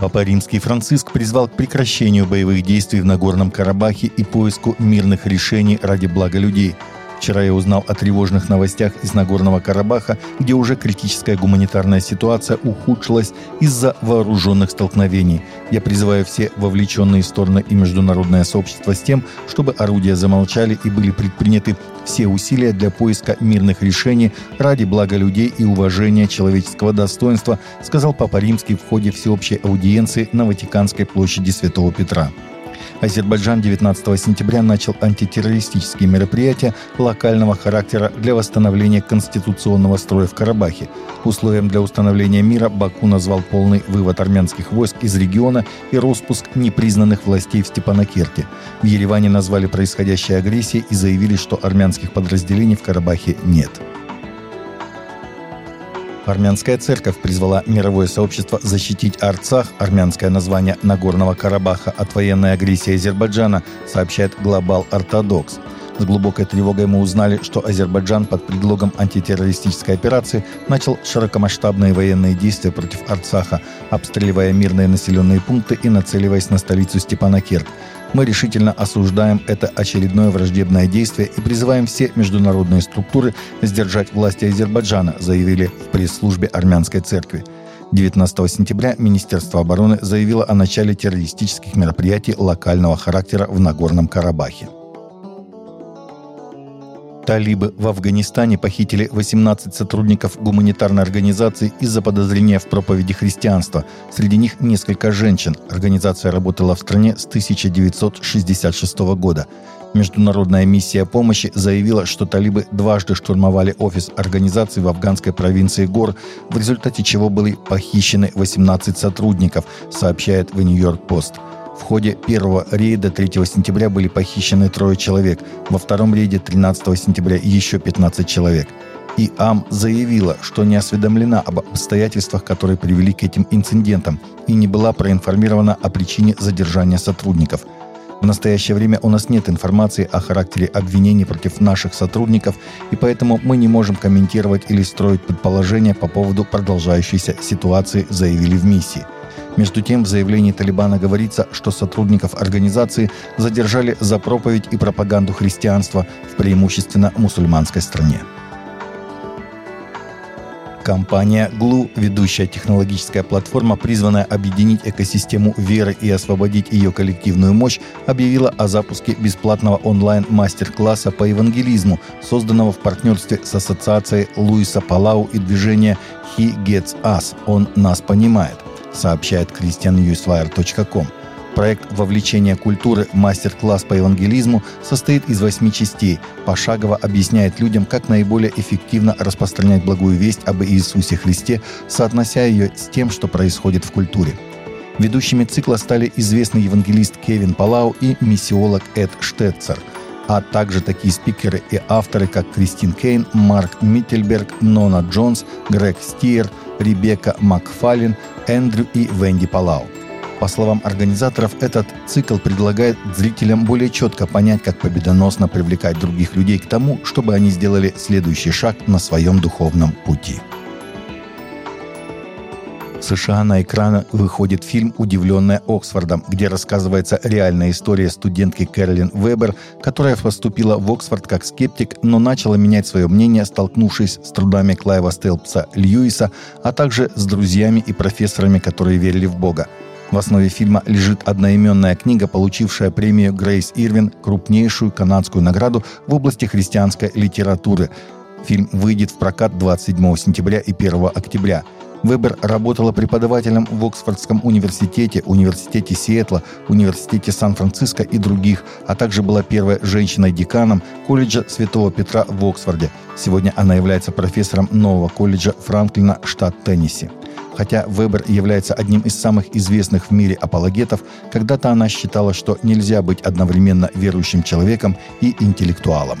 Папа Римский Франциск призвал к прекращению боевых действий в Нагорном Карабахе и поиску мирных решений ради блага людей – Вчера я узнал о тревожных новостях из Нагорного Карабаха, где уже критическая гуманитарная ситуация ухудшилась из-за вооруженных столкновений. Я призываю все вовлеченные стороны и международное сообщество с тем, чтобы орудия замолчали и были предприняты все усилия для поиска мирных решений ради блага людей и уважения человеческого достоинства, сказал Папа Римский в ходе всеобщей аудиенции на Ватиканской площади Святого Петра. Азербайджан 19 сентября начал антитеррористические мероприятия локального характера для восстановления конституционного строя в Карабахе. Условием для установления мира Баку назвал полный вывод армянских войск из региона и распуск непризнанных властей в Степанакерте. В Ереване назвали происходящее агрессией и заявили, что армянских подразделений в Карабахе нет. Армянская церковь призвала мировое сообщество защитить Арцах, армянское название Нагорного Карабаха, от военной агрессии Азербайджана, сообщает Глобал Ортодокс. С глубокой тревогой мы узнали, что Азербайджан под предлогом антитеррористической операции начал широкомасштабные военные действия против Арцаха, обстреливая мирные населенные пункты и нацеливаясь на столицу Степанакерт. Мы решительно осуждаем это очередное враждебное действие и призываем все международные структуры сдержать власти Азербайджана, заявили в пресс-службе армянской церкви. 19 сентября Министерство обороны заявило о начале террористических мероприятий локального характера в Нагорном Карабахе. Талибы в Афганистане похитили 18 сотрудников гуманитарной организации из-за подозрения в проповеди христианства. Среди них несколько женщин. Организация работала в стране с 1966 года. Международная миссия помощи заявила, что талибы дважды штурмовали офис организации в афганской провинции Гор, в результате чего были похищены 18 сотрудников, сообщает в Нью-Йорк-Пост. В ходе первого рейда 3 сентября были похищены трое человек, во втором рейде 13 сентября еще 15 человек. И АМ заявила, что не осведомлена об обстоятельствах, которые привели к этим инцидентам, и не была проинформирована о причине задержания сотрудников. В настоящее время у нас нет информации о характере обвинений против наших сотрудников, и поэтому мы не можем комментировать или строить предположения по поводу продолжающейся ситуации, заявили в миссии – между тем, в заявлении Талибана говорится, что сотрудников организации задержали за проповедь и пропаганду христианства в преимущественно мусульманской стране. Компания Glue, ведущая технологическая платформа, призванная объединить экосистему веры и освободить ее коллективную мощь, объявила о запуске бесплатного онлайн-мастер-класса по евангелизму, созданного в партнерстве с ассоциацией Луиса Палау и движения He Gets Us – «Он нас понимает» сообщает christiannewswire.com. Проект вовлечения культуры «Мастер-класс по евангелизму» состоит из восьми частей. Пошагово объясняет людям, как наиболее эффективно распространять благую весть об Иисусе Христе, соотнося ее с тем, что происходит в культуре. Ведущими цикла стали известный евангелист Кевин Палау и миссиолог Эд Штетцер – а также такие спикеры и авторы, как Кристин Кейн, Марк Миттельберг, Нона Джонс, Грег Стиер, Ребекка Макфалин, Эндрю и Венди Палау. По словам организаторов, этот цикл предлагает зрителям более четко понять, как победоносно привлекать других людей к тому, чтобы они сделали следующий шаг на своем духовном пути. США на экраны выходит фильм «Удивленная Оксфордом», где рассказывается реальная история студентки Кэролин Вебер, которая поступила в Оксфорд как скептик, но начала менять свое мнение, столкнувшись с трудами Клайва Стелпса Льюиса, а также с друзьями и профессорами, которые верили в Бога. В основе фильма лежит одноименная книга, получившая премию Грейс Ирвин, крупнейшую канадскую награду в области христианской литературы. Фильм выйдет в прокат 27 сентября и 1 октября – Вебер работала преподавателем в Оксфордском университете, университете Сиэтла, университете Сан-Франциско и других, а также была первой женщиной-деканом колледжа Святого Петра в Оксфорде. Сегодня она является профессором нового колледжа Франклина, штат Теннесси. Хотя Вебер является одним из самых известных в мире апологетов, когда-то она считала, что нельзя быть одновременно верующим человеком и интеллектуалом.